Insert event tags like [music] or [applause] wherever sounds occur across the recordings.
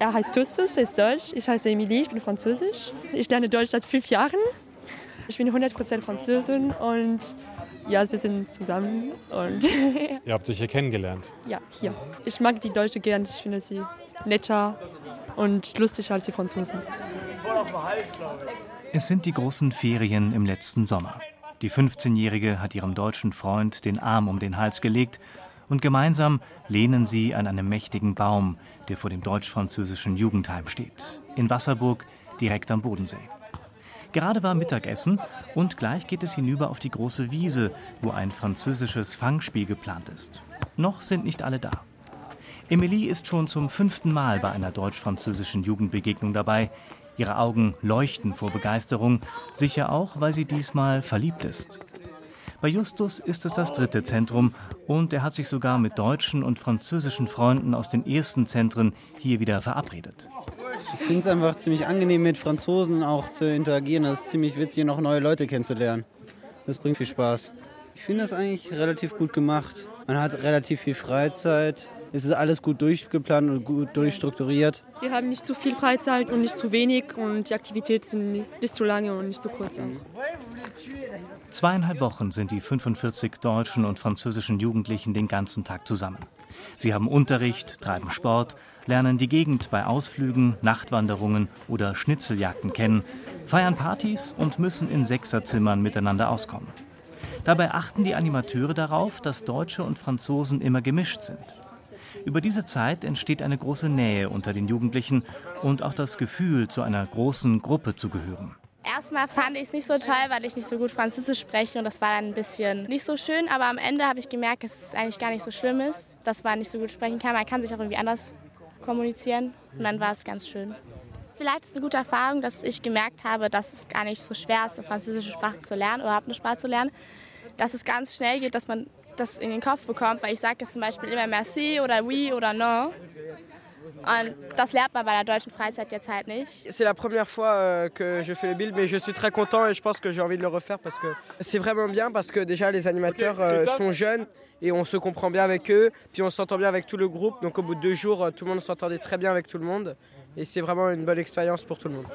Er heißt Justus, er ist deutsch. Ich heiße Emilie, ich bin französisch. Ich lerne Deutsch seit fünf Jahren. Ich bin 100% Französin und ja, wir sind zusammen. Und [laughs] Ihr habt euch hier kennengelernt? Ja, hier. Ich mag die Deutsche gern. Ich finde sie netter und lustiger als die Franzosen. Es sind die großen Ferien im letzten Sommer. Die 15-Jährige hat ihrem deutschen Freund den Arm um den Hals gelegt und gemeinsam lehnen sie an einem mächtigen Baum, der vor dem deutsch-französischen Jugendheim steht, in Wasserburg, direkt am Bodensee. Gerade war Mittagessen und gleich geht es hinüber auf die große Wiese, wo ein französisches Fangspiel geplant ist. Noch sind nicht alle da. Emilie ist schon zum fünften Mal bei einer deutsch-französischen Jugendbegegnung dabei. Ihre Augen leuchten vor Begeisterung, sicher auch, weil sie diesmal verliebt ist. Bei Justus ist es das dritte Zentrum und er hat sich sogar mit deutschen und französischen Freunden aus den ersten Zentren hier wieder verabredet. Ich finde es einfach ziemlich angenehm, mit Franzosen auch zu interagieren. Das ist ziemlich witzig, noch neue Leute kennenzulernen. Das bringt viel Spaß. Ich finde das eigentlich relativ gut gemacht. Man hat relativ viel Freizeit. Es ist alles gut durchgeplant und gut durchstrukturiert. Wir haben nicht zu viel Freizeit und nicht zu wenig und die Aktivitäten sind nicht zu lange und nicht zu kurz. Zweieinhalb Wochen sind die 45 deutschen und französischen Jugendlichen den ganzen Tag zusammen. Sie haben Unterricht, treiben Sport, lernen die Gegend bei Ausflügen, Nachtwanderungen oder Schnitzeljagden kennen, feiern Partys und müssen in Sechserzimmern miteinander auskommen. Dabei achten die Animateure darauf, dass Deutsche und Franzosen immer gemischt sind. Über diese Zeit entsteht eine große Nähe unter den Jugendlichen und auch das Gefühl, zu einer großen Gruppe zu gehören. Erstmal fand ich es nicht so toll, weil ich nicht so gut Französisch spreche und das war dann ein bisschen nicht so schön. Aber am Ende habe ich gemerkt, dass es eigentlich gar nicht so schlimm ist, dass man nicht so gut sprechen kann. Man kann sich auch irgendwie anders kommunizieren und dann war es ganz schön. Vielleicht ist es eine gute Erfahrung, dass ich gemerkt habe, dass es gar nicht so schwer ist, eine französische Sprache zu lernen oder überhaupt eine Sprache zu lernen. Dass es ganz schnell geht, dass man das in den Kopf bekommt, weil ich sage jetzt zum Beispiel immer merci oder oui oder non. Und das lernt man bei der deutschen Freizeit jetzt halt nicht. C'est la première fois euh, que je fais les billes, mais je suis très content et je pense que j'ai envie de le refaire parce que c'est vraiment bien parce que déjà les animateurs euh, sont jeunes et on se comprend bien avec eux, puis on s'entend bien avec tout le groupe. Donc au bout de deux jours, euh, tout le monde s'entendait très bien avec tout le monde et c'est vraiment une bonne expérience pour tout le monde.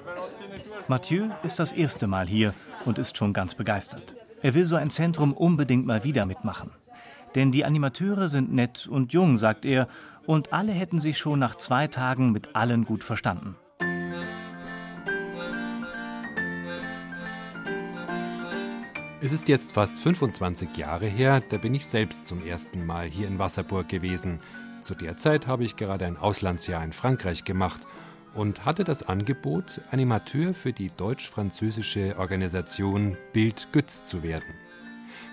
Mathieu ist das erste Mal hier und ist schon ganz begeistert. Er will so ein Zentrum unbedingt mal wieder mitmachen. Denn die Animateure sind nett und jung, sagt er, und alle hätten sich schon nach zwei Tagen mit allen gut verstanden. Es ist jetzt fast 25 Jahre her, da bin ich selbst zum ersten Mal hier in Wasserburg gewesen. Zu der Zeit habe ich gerade ein Auslandsjahr in Frankreich gemacht und hatte das Angebot, Animateur für die deutsch-französische Organisation Bild Gütz zu werden.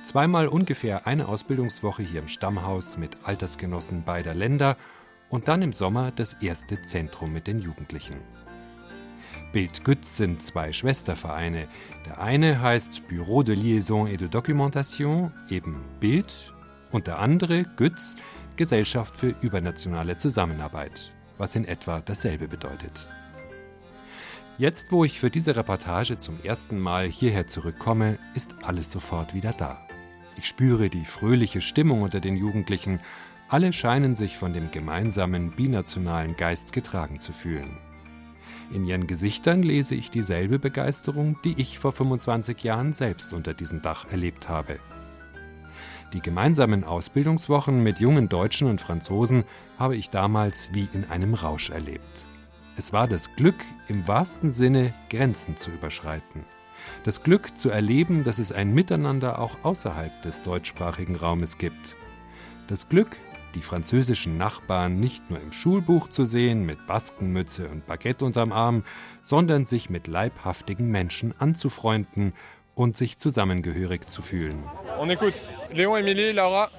Zweimal ungefähr eine Ausbildungswoche hier im Stammhaus mit Altersgenossen beider Länder und dann im Sommer das erste Zentrum mit den Jugendlichen. Bild Gütz sind zwei Schwestervereine. Der eine heißt Bureau de Liaison et de Documentation, eben Bild, und der andere, Gütz, Gesellschaft für übernationale Zusammenarbeit, was in etwa dasselbe bedeutet. Jetzt, wo ich für diese Reportage zum ersten Mal hierher zurückkomme, ist alles sofort wieder da. Ich spüre die fröhliche Stimmung unter den Jugendlichen. Alle scheinen sich von dem gemeinsamen binationalen Geist getragen zu fühlen. In ihren Gesichtern lese ich dieselbe Begeisterung, die ich vor 25 Jahren selbst unter diesem Dach erlebt habe. Die gemeinsamen Ausbildungswochen mit jungen Deutschen und Franzosen habe ich damals wie in einem Rausch erlebt. Es war das Glück, im wahrsten Sinne Grenzen zu überschreiten. Das Glück zu erleben, dass es ein Miteinander auch außerhalb des deutschsprachigen Raumes gibt. Das Glück, die französischen Nachbarn nicht nur im Schulbuch zu sehen, mit Baskenmütze und Baguette unterm Arm, sondern sich mit leibhaftigen Menschen anzufreunden und sich zusammengehörig zu fühlen. On écoute. Léon, Émilie, Laura.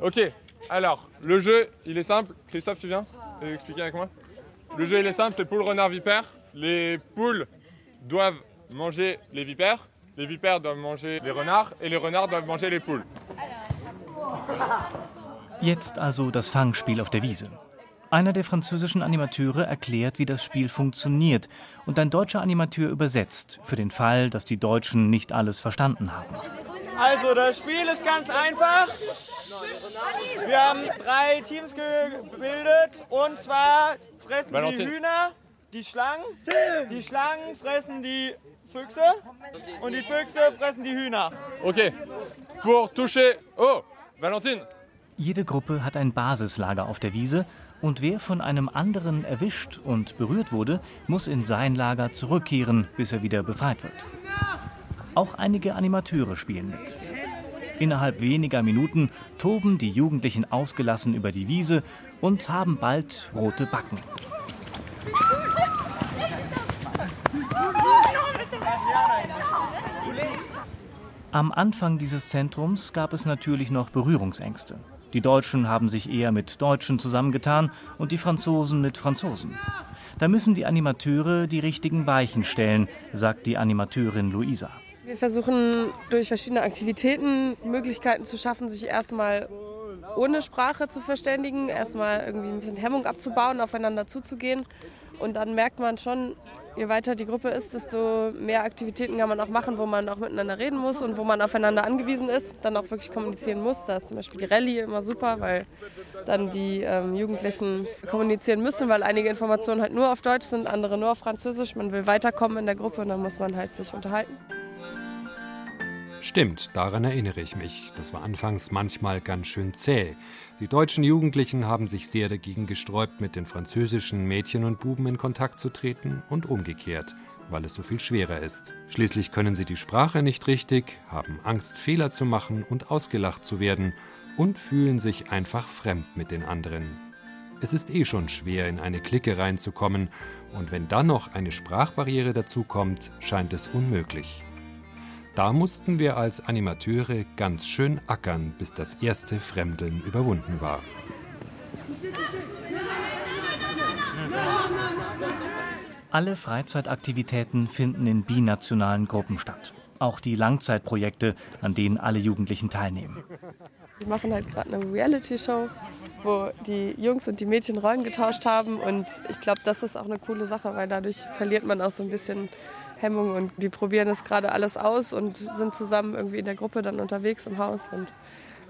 Ok. Alors, le jeu, il est simple. Christophe, tu viens expliquer avec moi Le jeu, il est simple, c'est poule, renard, vipère. Les poules doivent manger les vipères, les vipères doivent manger les renards et les renards doivent manger les poules. Jetzt also das Fangspiel auf der Wiese. Einer der französischen Animateure erklärt, wie das Spiel funktioniert und ein deutscher Animateur übersetzt, für den Fall, dass die Deutschen nicht alles verstanden haben. Also das Spiel ist ganz einfach. Wir haben drei Teams gebildet und zwar fressen Valentin. die Hühner die Schlangen, die Schlangen fressen die Füchse und die Füchse fressen die Hühner. Ok. Pour toucher. Oh, Valentine. Jede Gruppe hat ein Basislager auf der Wiese und wer von einem anderen erwischt und berührt wurde, muss in sein Lager zurückkehren, bis er wieder befreit wird. Auch einige Animateure spielen mit. Innerhalb weniger Minuten toben die Jugendlichen ausgelassen über die Wiese und haben bald rote Backen. Am Anfang dieses Zentrums gab es natürlich noch Berührungsängste. Die Deutschen haben sich eher mit Deutschen zusammengetan und die Franzosen mit Franzosen. Da müssen die Animateure die richtigen Weichen stellen, sagt die Animateurin Luisa. Wir versuchen durch verschiedene Aktivitäten Möglichkeiten zu schaffen, sich erstmal ohne Sprache zu verständigen, erstmal irgendwie ein bisschen Hemmung abzubauen, aufeinander zuzugehen. Und dann merkt man schon, je weiter die Gruppe ist, desto mehr Aktivitäten kann man auch machen, wo man auch miteinander reden muss und wo man aufeinander angewiesen ist, dann auch wirklich kommunizieren muss. Da ist zum Beispiel die Rallye immer super, weil dann die ähm, Jugendlichen kommunizieren müssen, weil einige Informationen halt nur auf Deutsch sind, andere nur auf Französisch. Man will weiterkommen in der Gruppe und dann muss man halt sich unterhalten. Stimmt, daran erinnere ich mich. Das war anfangs manchmal ganz schön zäh. Die deutschen Jugendlichen haben sich sehr dagegen gesträubt, mit den französischen Mädchen und Buben in Kontakt zu treten und umgekehrt, weil es so viel schwerer ist. Schließlich können sie die Sprache nicht richtig, haben Angst, Fehler zu machen und ausgelacht zu werden und fühlen sich einfach fremd mit den anderen. Es ist eh schon schwer, in eine Clique reinzukommen, und wenn dann noch eine Sprachbarriere dazukommt, scheint es unmöglich. Da mussten wir als Animateure ganz schön ackern, bis das erste Fremdeln überwunden war. Alle Freizeitaktivitäten finden in binationalen Gruppen statt. Auch die Langzeitprojekte, an denen alle Jugendlichen teilnehmen. Wir machen halt gerade eine Reality-Show, wo die Jungs und die Mädchen Rollen getauscht haben. Und ich glaube, das ist auch eine coole Sache, weil dadurch verliert man auch so ein bisschen Hemmung. Und die probieren das gerade alles aus und sind zusammen irgendwie in der Gruppe dann unterwegs im Haus und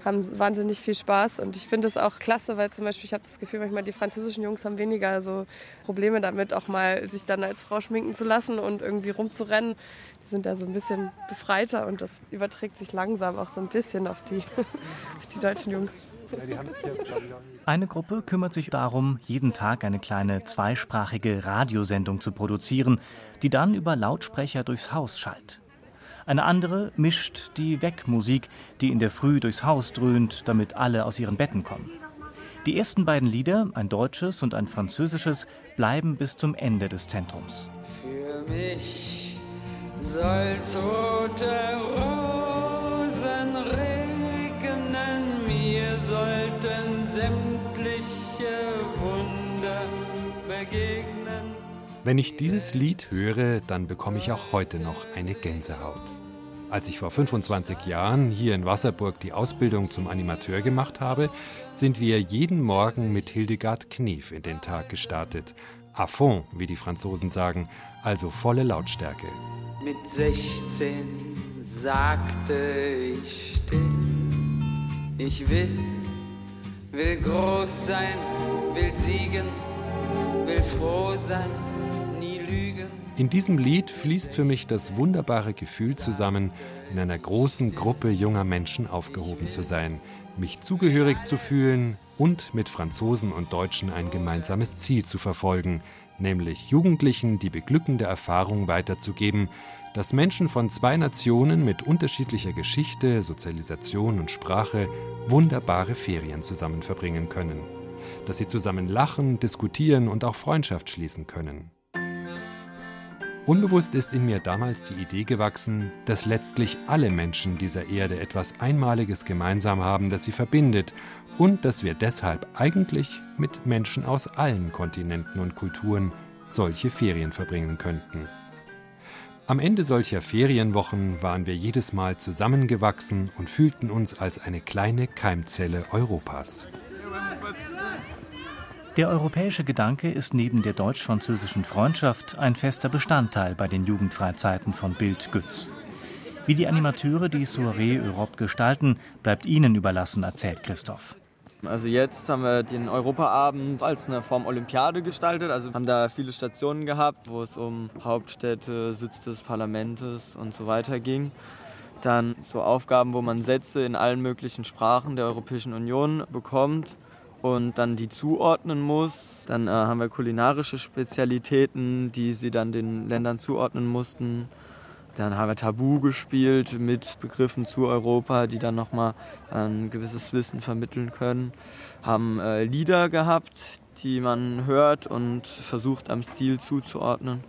haben wahnsinnig viel Spaß. Und ich finde es auch klasse, weil zum Beispiel ich habe das Gefühl, manchmal die französischen Jungs haben weniger so Probleme damit, auch mal sich dann als Frau schminken zu lassen und irgendwie rumzurennen. Die sind da so ein bisschen befreiter und das überträgt sich langsam auch so ein bisschen auf die, [laughs] auf die deutschen Jungs. Eine Gruppe kümmert sich darum, jeden Tag eine kleine zweisprachige Radiosendung zu produzieren, die dann über Lautsprecher durchs Haus schallt. Eine andere mischt die Weckmusik, die in der Früh durchs Haus dröhnt, damit alle aus ihren Betten kommen. Die ersten beiden Lieder, ein deutsches und ein französisches, bleiben bis zum Ende des Zentrums. Für mich soll tote Rosen begegnen. Wenn ich dieses Lied höre, dann bekomme ich auch heute noch eine Gänsehaut. Als ich vor 25 Jahren hier in Wasserburg die Ausbildung zum Animateur gemacht habe, sind wir jeden Morgen mit Hildegard Knef in den Tag gestartet. À fond, wie die Franzosen sagen, also volle Lautstärke. Mit 16 sagte ich still, ich will, will groß sein, will siegen, will froh sein, nie lügen. In diesem Lied fließt für mich das wunderbare Gefühl zusammen, in einer großen Gruppe junger Menschen aufgehoben zu sein, mich zugehörig zu fühlen und mit Franzosen und Deutschen ein gemeinsames Ziel zu verfolgen, nämlich Jugendlichen die beglückende Erfahrung weiterzugeben, dass Menschen von zwei Nationen mit unterschiedlicher Geschichte, Sozialisation und Sprache wunderbare Ferien zusammen verbringen können, dass sie zusammen lachen, diskutieren und auch Freundschaft schließen können. Unbewusst ist in mir damals die Idee gewachsen, dass letztlich alle Menschen dieser Erde etwas Einmaliges gemeinsam haben, das sie verbindet und dass wir deshalb eigentlich mit Menschen aus allen Kontinenten und Kulturen solche Ferien verbringen könnten. Am Ende solcher Ferienwochen waren wir jedes Mal zusammengewachsen und fühlten uns als eine kleine Keimzelle Europas. Der europäische Gedanke ist neben der deutsch-französischen Freundschaft ein fester Bestandteil bei den Jugendfreizeiten von Bild Gütz. Wie die Animateure die Soirée Europe gestalten, bleibt ihnen überlassen, erzählt Christoph. Also jetzt haben wir den Europaabend als eine Form Olympiade gestaltet. Also haben da viele Stationen gehabt, wo es um Hauptstädte, Sitz des Parlaments und so weiter ging. Dann so Aufgaben, wo man Sätze in allen möglichen Sprachen der Europäischen Union bekommt und dann die zuordnen muss. Dann äh, haben wir kulinarische Spezialitäten, die sie dann den Ländern zuordnen mussten. Dann haben wir Tabu gespielt mit Begriffen zu Europa, die dann nochmal ein gewisses Wissen vermitteln können. Haben äh, Lieder gehabt, die man hört und versucht am Stil zuzuordnen.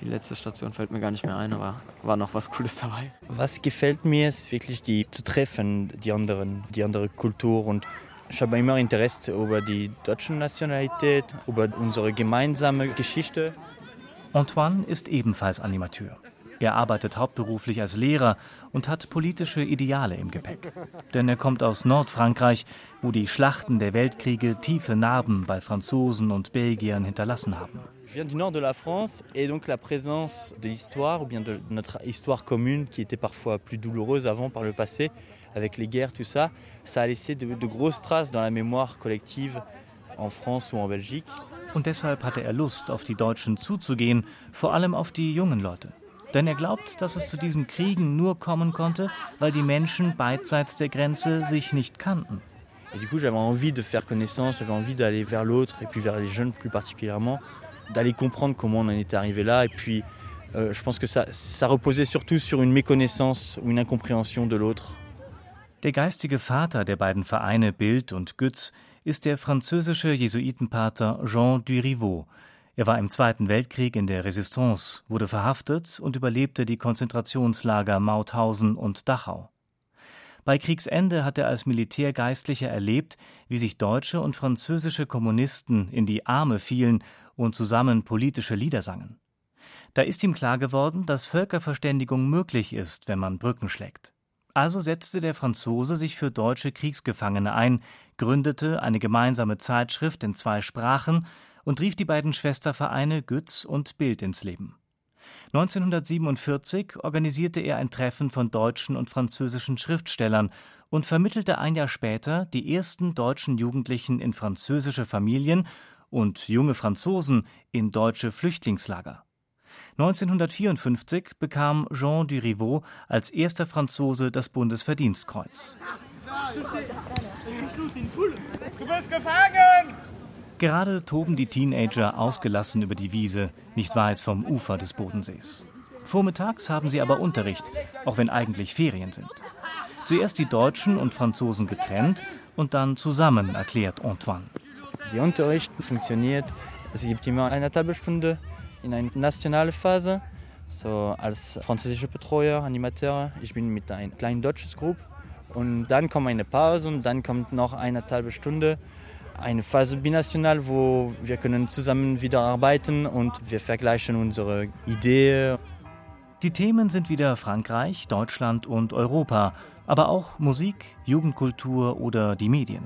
Die letzte Station fällt mir gar nicht mehr ein, aber war noch was Cooles dabei. Was gefällt mir, ist wirklich die zu treffen, die anderen, die andere Kultur und ich habe immer Interesse über die deutsche Nationalität, über unsere gemeinsame Geschichte. Antoine ist ebenfalls Animateur. Er arbeitet hauptberuflich als Lehrer und hat politische Ideale im Gepäck. Denn er kommt aus Nordfrankreich, wo die Schlachten der Weltkriege tiefe Narben bei Franzosen und Belgiern hinterlassen haben. Je viens du nord de la France et donc la présence de l'histoire ou bien de notre histoire commune qui était parfois plus douloureuse avant par le passé avec les guerres tout ça, ça a laissé de, de grosses traces dans la mémoire collective en France ou en Belgique. Und deshalb hatte er Lust, auf die Deutschen zuzugehen, vor allem auf die jungen Leute. Denn er glaubt, dass es zu diesen Kriegen nur kommen konnte, weil die Menschen beidseits der Grenze sich nicht kannten. Et du coup, j'avais envie de faire connaissance, j'avais envie d'aller vers l'autre et puis vers les jeunes plus particulièrement, d'aller comprendre comment on en était arrivé là. Et puis, euh, je pense que ça, ça reposait surtout sur une méconnaissance ou une incompréhension de l'autre. Der geistige Vater der beiden Vereine Bild und Gütz ist der französische Jesuitenpater Jean Duriveau, er war im Zweiten Weltkrieg in der Resistance, wurde verhaftet und überlebte die Konzentrationslager Mauthausen und Dachau. Bei Kriegsende hat er als Militärgeistlicher erlebt, wie sich deutsche und französische Kommunisten in die Arme fielen und zusammen politische Lieder sangen. Da ist ihm klar geworden, dass Völkerverständigung möglich ist, wenn man Brücken schlägt. Also setzte der Franzose sich für deutsche Kriegsgefangene ein, gründete eine gemeinsame Zeitschrift in zwei Sprachen und rief die beiden Schwestervereine Gütz und Bild ins Leben. 1947 organisierte er ein Treffen von deutschen und französischen Schriftstellern und vermittelte ein Jahr später die ersten deutschen Jugendlichen in französische Familien und junge Franzosen in deutsche Flüchtlingslager. 1954 bekam Jean Duriveau als erster Franzose das Bundesverdienstkreuz. Du bist gefangen! Gerade toben die Teenager ausgelassen über die Wiese, nicht weit vom Ufer des Bodensees. Vormittags haben sie aber Unterricht, auch wenn eigentlich Ferien sind. Zuerst die Deutschen und Franzosen getrennt und dann zusammen, erklärt Antoine. Der Unterricht funktioniert. Es gibt immer eine Tablestunde in eine nationale Phase. So als französischer Betreuer, Animateur. Ich bin mit einem kleinen deutschen Gruppe. Und dann kommt eine Pause und dann kommt noch eine halbe Stunde eine Phase binational, wo wir können zusammen wieder arbeiten und wir vergleichen unsere Ideen. Die Themen sind wieder Frankreich, Deutschland und Europa, aber auch Musik, Jugendkultur oder die Medien.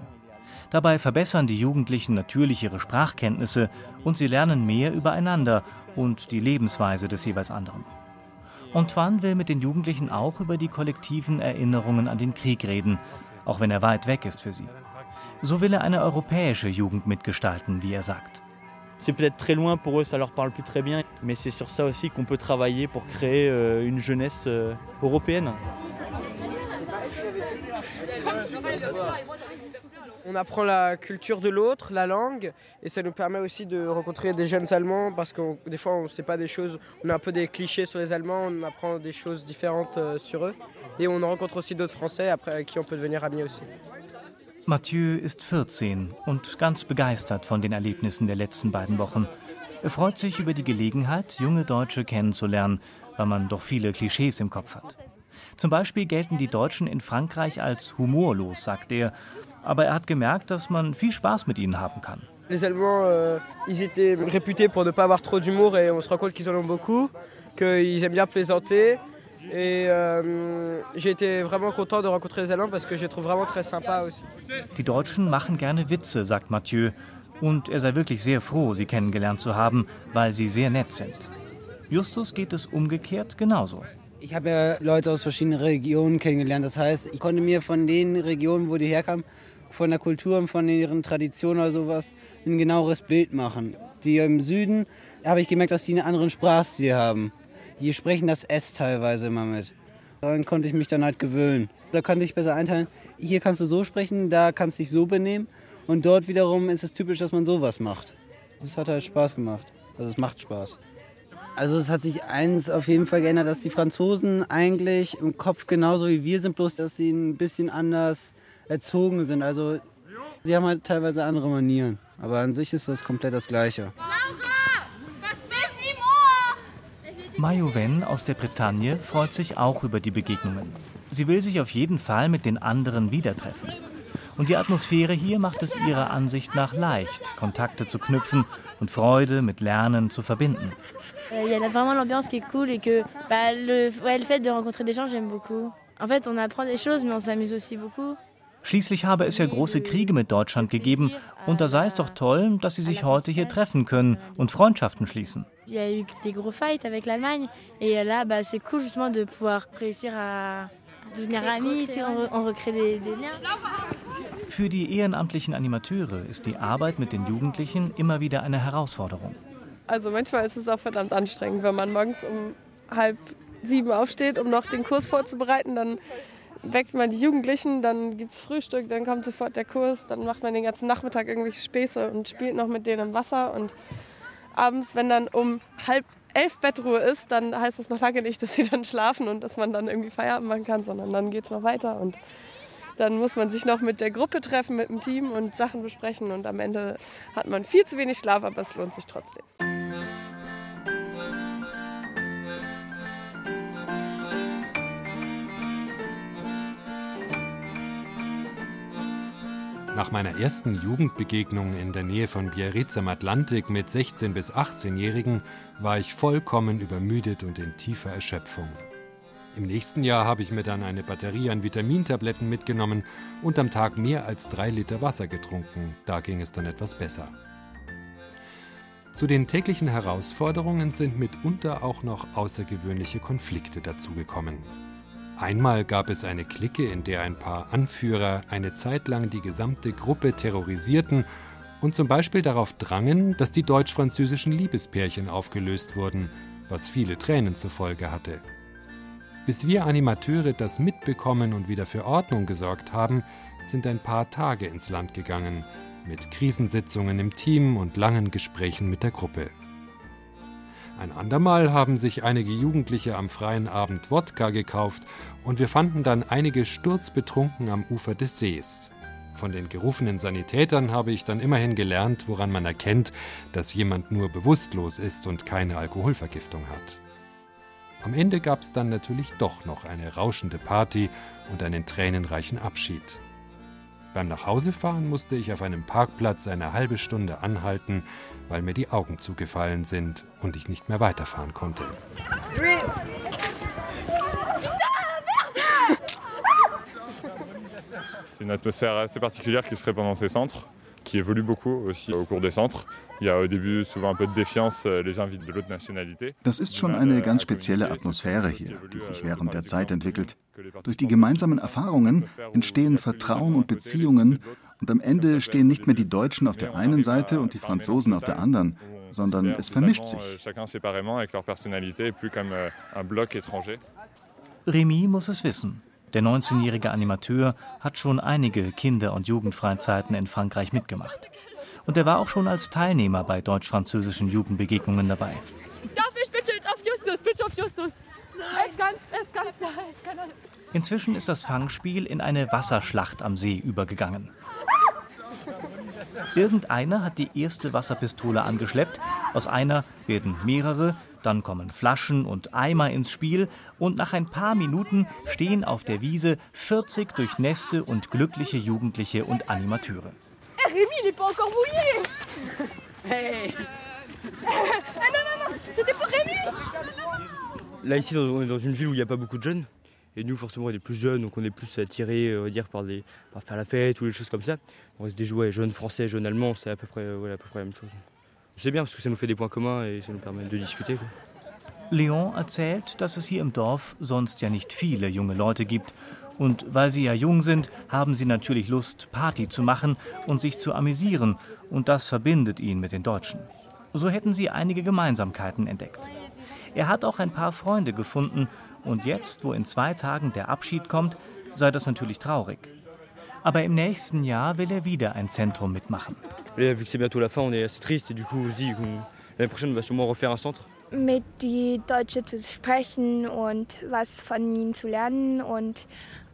Dabei verbessern die Jugendlichen natürlich ihre Sprachkenntnisse und sie lernen mehr übereinander und die Lebensweise des jeweils anderen. Antoine will mit den Jugendlichen auch über die kollektiven Erinnerungen an den Krieg reden, auch wenn er weit weg ist für sie. So will er eine europäische Jugend mitgestalten, wie er sagt. C'est peut-être très loin pour eux, ça leur parle plus très bien, mais c'est sur ça aussi qu'on peut travailler pour créer euh, une jeunesse euh, européenne. On apprend la culture de l'autre, la langue, et ça nous permet aussi de rencontrer des jeunes Allemands parce que des fois on ne sait pas des choses, on a un peu des clichés sur les Allemands, on apprend des choses différentes euh, sur eux, et on rencontre aussi d'autres Français après avec qui on peut devenir amis aussi. Mathieu ist 14 und ganz begeistert von den Erlebnissen der letzten beiden Wochen. Er freut sich über die Gelegenheit, junge Deutsche kennenzulernen, weil man doch viele Klischees im Kopf hat. Zum Beispiel gelten die Deutschen in Frankreich als humorlos, sagt er. Aber er hat gemerkt, dass man viel Spaß mit ihnen haben kann. Les Allemands, euh, ils étaient réputés pour ne pas avoir trop d'humour et on se rend compte qu'ils en ont beaucoup, qu'ils aiment bien plaisanter. Et euh, j'ai été vraiment content de rencontrer les Allemands parce que je les trouve vraiment très sympas aussi. Die Deutschen machen gerne Witze, sagt Mathieu. Und er sei wirklich sehr froh, sie kennengelernt zu haben, weil sie sehr nett sind. Justus geht es umgekehrt genauso. Ich habe ja Leute aus verschiedenen Regionen kennengelernt. Das heißt, ich konnte mir von den Regionen, wo die herkamen, von der Kultur und von ihren Traditionen oder sowas ein genaueres Bild machen. Die im Süden habe ich gemerkt, dass die einen anderen Sprachstil haben. Die sprechen das S teilweise immer mit. Daran konnte ich mich dann halt gewöhnen. Da konnte ich besser einteilen, hier kannst du so sprechen, da kannst du dich so benehmen. Und dort wiederum ist es typisch, dass man sowas macht. Das hat halt Spaß gemacht. Also es macht Spaß. Also es hat sich eins auf jeden Fall geändert, dass die Franzosen eigentlich im Kopf genauso wie wir sind, bloß dass sie ein bisschen anders erzogen sind. Also sie haben halt teilweise andere Manieren. Aber an sich ist das komplett das Gleiche. Mayowen aus der Bretagne freut sich auch über die Begegnungen. Sie will sich auf jeden Fall mit den anderen wieder treffen. Und die Atmosphäre hier macht es ihrer Ansicht nach leicht, Kontakte zu knüpfen und Freude mit Lernen zu verbinden. Il y a vraiment l'ambiance qui est cool et que bah, le, ouais, le fait de rencontrer des gens, j'aime beaucoup. En fait, on apprend des choses, mais on s'amuse aussi beaucoup. Schließlich habe es ja große Kriege mit Deutschland gegeben und da sei es doch toll, dass sie sich heute hier treffen können und Freundschaften schließen. Für die ehrenamtlichen Animateure ist die Arbeit mit den Jugendlichen immer wieder eine Herausforderung. Also manchmal ist es auch verdammt anstrengend, wenn man morgens um halb sieben aufsteht, um noch den Kurs vorzubereiten. Dann weckt man die Jugendlichen, dann gibt es Frühstück, dann kommt sofort der Kurs, dann macht man den ganzen Nachmittag irgendwelche Späße und spielt noch mit denen im Wasser. Und abends, wenn dann um halb elf Bettruhe ist, dann heißt das noch lange nicht, dass sie dann schlafen und dass man dann irgendwie Feierabend machen kann, sondern dann geht es noch weiter. Und dann muss man sich noch mit der Gruppe treffen, mit dem Team und Sachen besprechen. Und am Ende hat man viel zu wenig Schlaf, aber es lohnt sich trotzdem. Nach meiner ersten Jugendbegegnung in der Nähe von Biarritz am Atlantik mit 16- bis 18-Jährigen war ich vollkommen übermüdet und in tiefer Erschöpfung. Im nächsten Jahr habe ich mir dann eine Batterie an Vitamintabletten mitgenommen und am Tag mehr als drei Liter Wasser getrunken. Da ging es dann etwas besser. Zu den täglichen Herausforderungen sind mitunter auch noch außergewöhnliche Konflikte dazugekommen. Einmal gab es eine Clique, in der ein paar Anführer eine Zeit lang die gesamte Gruppe terrorisierten und zum Beispiel darauf drangen, dass die deutsch-französischen Liebespärchen aufgelöst wurden, was viele Tränen zur Folge hatte. Bis wir Animateure das mitbekommen und wieder für Ordnung gesorgt haben, sind ein paar Tage ins Land gegangen, mit Krisensitzungen im Team und langen Gesprächen mit der Gruppe. Ein andermal haben sich einige Jugendliche am freien Abend Wodka gekauft und wir fanden dann einige sturzbetrunken am Ufer des Sees. Von den gerufenen Sanitätern habe ich dann immerhin gelernt, woran man erkennt, dass jemand nur bewusstlos ist und keine Alkoholvergiftung hat. Am Ende gab es dann natürlich doch noch eine rauschende Party und einen tränenreichen Abschied. Beim Nachhausefahren musste ich auf einem Parkplatz eine halbe Stunde anhalten, weil mir die Augen zugefallen sind und ich nicht mehr weiterfahren konnte. C'est une atmosphère assez particulière qui se répand dans ces centres, qui évolue beaucoup aussi au cours des centres. Il y a au début souvent un peu de défiance, euh, les gens de l'autre nationalité. Das ist schon eine ganz spezielle Atmosphäre hier, die sich während der Zeit entwickelt. Durch die gemeinsamen Erfahrungen entstehen Vertrauen und Beziehungen und am Ende stehen nicht mehr die Deutschen auf der einen Seite und die Franzosen auf der anderen, sondern es vermischt sich. Euh. Remy muss es wissen. Der 19-jährige Animateur hat schon einige Kinder- und Jugendfreizeiten in Frankreich mitgemacht. Und er war auch schon als Teilnehmer bei deutsch-französischen Jugendbegegnungen dabei. Darf ich bitte auf Justus, bitte auf Justus? Ist ganz, ist ganz nah. Inzwischen ist das Fangspiel in eine Wasserschlacht am See übergegangen. Irgendeiner hat die erste Wasserpistole angeschleppt, aus einer werden mehrere, dann kommen Flaschen und Eimer ins Spiel. Und nach ein paar Minuten stehen auf der Wiese 40 durchnässte und glückliche Jugendliche und Animateure. Eh, Rémi, il est pas encore mouillé. Hey. Ah non, non, non C'était pour Rémi Là, ici, on est dans une ville où il n'y a pas beaucoup de jeunes. Et nous, forcément, on est plus jeunes, donc on est plus attirés, on va dire, par, les, par faire la fête ou des choses comme ça. On reste des jouets jeunes français, jeunes allemands, c'est à peu près, voilà, à peu près la même chose. C'est bien parce que ça nous fait des points communs et ça nous permet de discuter. quoi. Leon erzählt, dass es hier im Dorf sonst ja nicht viele junge Leute gibt. Und weil sie ja jung sind, haben sie natürlich Lust, Party zu machen und sich zu amüsieren. Und das verbindet ihn mit den Deutschen. So hätten sie einige Gemeinsamkeiten entdeckt. Er hat auch ein paar Freunde gefunden. Und jetzt, wo in zwei Tagen der Abschied kommt, sei das natürlich traurig. Aber im nächsten Jahr will er wieder ein Zentrum mitmachen. Vu que c'est bientôt la fin, on est assez triste et du coup on se dit qu'on- l'année prochaine on va sûrement refaire un centre. mit die Deutsche zu sprechen und was von ihnen zu lernen und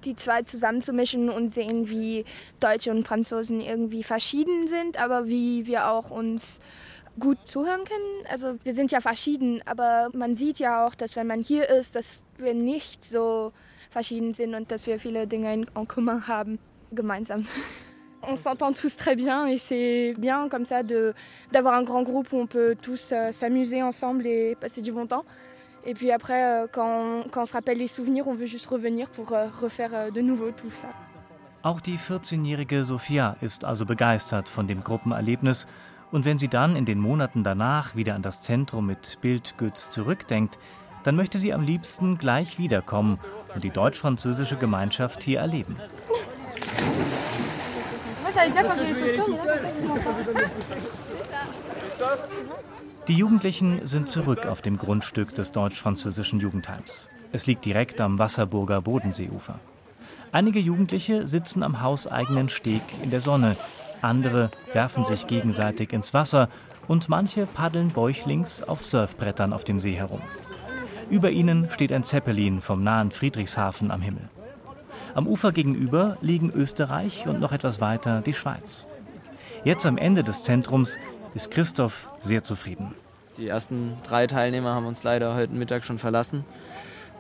die zwei zusammenzumischen und sehen, wie Deutsche und Franzosen irgendwie verschieden sind, aber wie wir auch uns gut zuhören können. Also wir sind ja verschieden, aber man sieht ja auch, dass wenn man hier ist, dass wir nicht so verschieden sind und dass wir viele Dinge in en commun haben, gemeinsam. [laughs] On s'entend tous très bien et c'est bien comme ça de- d'avoir un grand groupe où on peut tous euh, s'amuser ensemble et passer du bon temps. Et puis après, euh, quand, on, quand on se rappelle les souvenirs, on veut juste revenir pour euh, refaire de nouveau tout ça. Auch die 14-jährige Sophia ist also begeistert von dem Gruppenerlebnis. Und wenn sie dann in den Monaten danach wieder an das Zentrum mit Bildgütz zurückdenkt, dann möchte sie am liebsten gleich wiederkommen und die deutsch-französische Gemeinschaft hier erleben. Die Jugendlichen sind zurück auf dem Grundstück des deutsch-französischen Jugendheims. Es liegt direkt am Wasserburger Bodenseeufer. Einige Jugendliche sitzen am hauseigenen Steg in der Sonne, andere werfen sich gegenseitig ins Wasser und manche paddeln bäuchlings auf Surfbrettern auf dem See herum. Über ihnen steht ein Zeppelin vom nahen Friedrichshafen am Himmel. Am Ufer gegenüber liegen Österreich und noch etwas weiter die Schweiz. Jetzt am Ende des Zentrums ist Christoph sehr zufrieden. Die ersten drei Teilnehmer haben uns leider heute Mittag schon verlassen.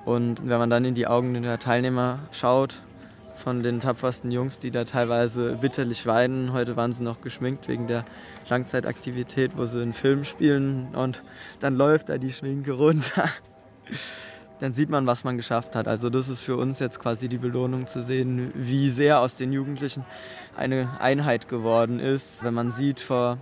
Und wenn man dann in die Augen der Teilnehmer schaut, von den tapfersten Jungs, die da teilweise bitterlich weinen, heute waren sie noch geschminkt wegen der Langzeitaktivität, wo sie einen Film spielen und dann läuft da die Schminke runter. [laughs] Dann sieht man, was man geschafft hat. Also das ist für uns jetzt quasi die Belohnung zu sehen, wie sehr aus den Jugendlichen eine Einheit geworden ist. Wenn man sieht, vor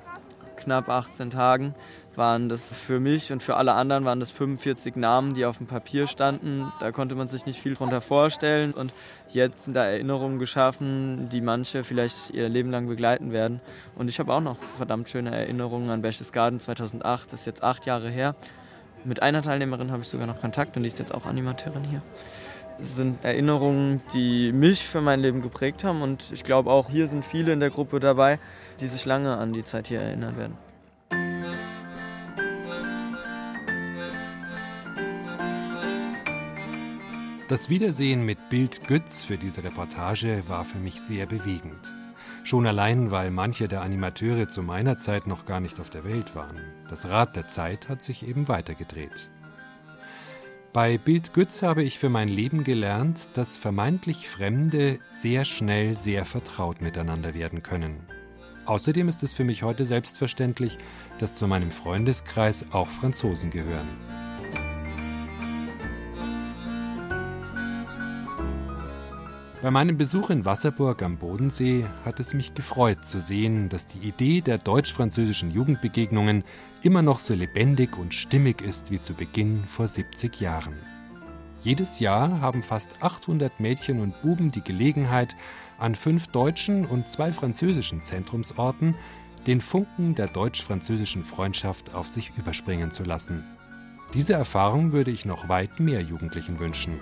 knapp 18 Tagen waren das für mich und für alle anderen waren das 45 Namen, die auf dem Papier standen. Da konnte man sich nicht viel drunter vorstellen. Und jetzt sind da Erinnerungen geschaffen, die manche vielleicht ihr Leben lang begleiten werden. Und ich habe auch noch verdammt schöne Erinnerungen an Berchtesgaden 2008. Das ist jetzt acht Jahre her. Mit einer Teilnehmerin habe ich sogar noch Kontakt und die ist jetzt auch Animateurin hier. Es sind Erinnerungen, die mich für mein Leben geprägt haben und ich glaube auch hier sind viele in der Gruppe dabei, die sich lange an die Zeit hier erinnern werden. Das Wiedersehen mit Bild Götz für diese Reportage war für mich sehr bewegend. Schon allein, weil manche der Animateure zu meiner Zeit noch gar nicht auf der Welt waren. Das Rad der Zeit hat sich eben weitergedreht. Bei Bild Götz habe ich für mein Leben gelernt, dass vermeintlich Fremde sehr schnell sehr vertraut miteinander werden können. Außerdem ist es für mich heute selbstverständlich, dass zu meinem Freundeskreis auch Franzosen gehören. Bei meinem Besuch in Wasserburg am Bodensee hat es mich gefreut zu sehen, dass die Idee der deutsch-französischen Jugendbegegnungen immer noch so lebendig und stimmig ist wie zu Beginn vor 70 Jahren. Jedes Jahr haben fast 800 Mädchen und Buben die Gelegenheit, an fünf deutschen und zwei französischen Zentrumsorten den Funken der deutsch-französischen Freundschaft auf sich überspringen zu lassen. Diese Erfahrung würde ich noch weit mehr Jugendlichen wünschen.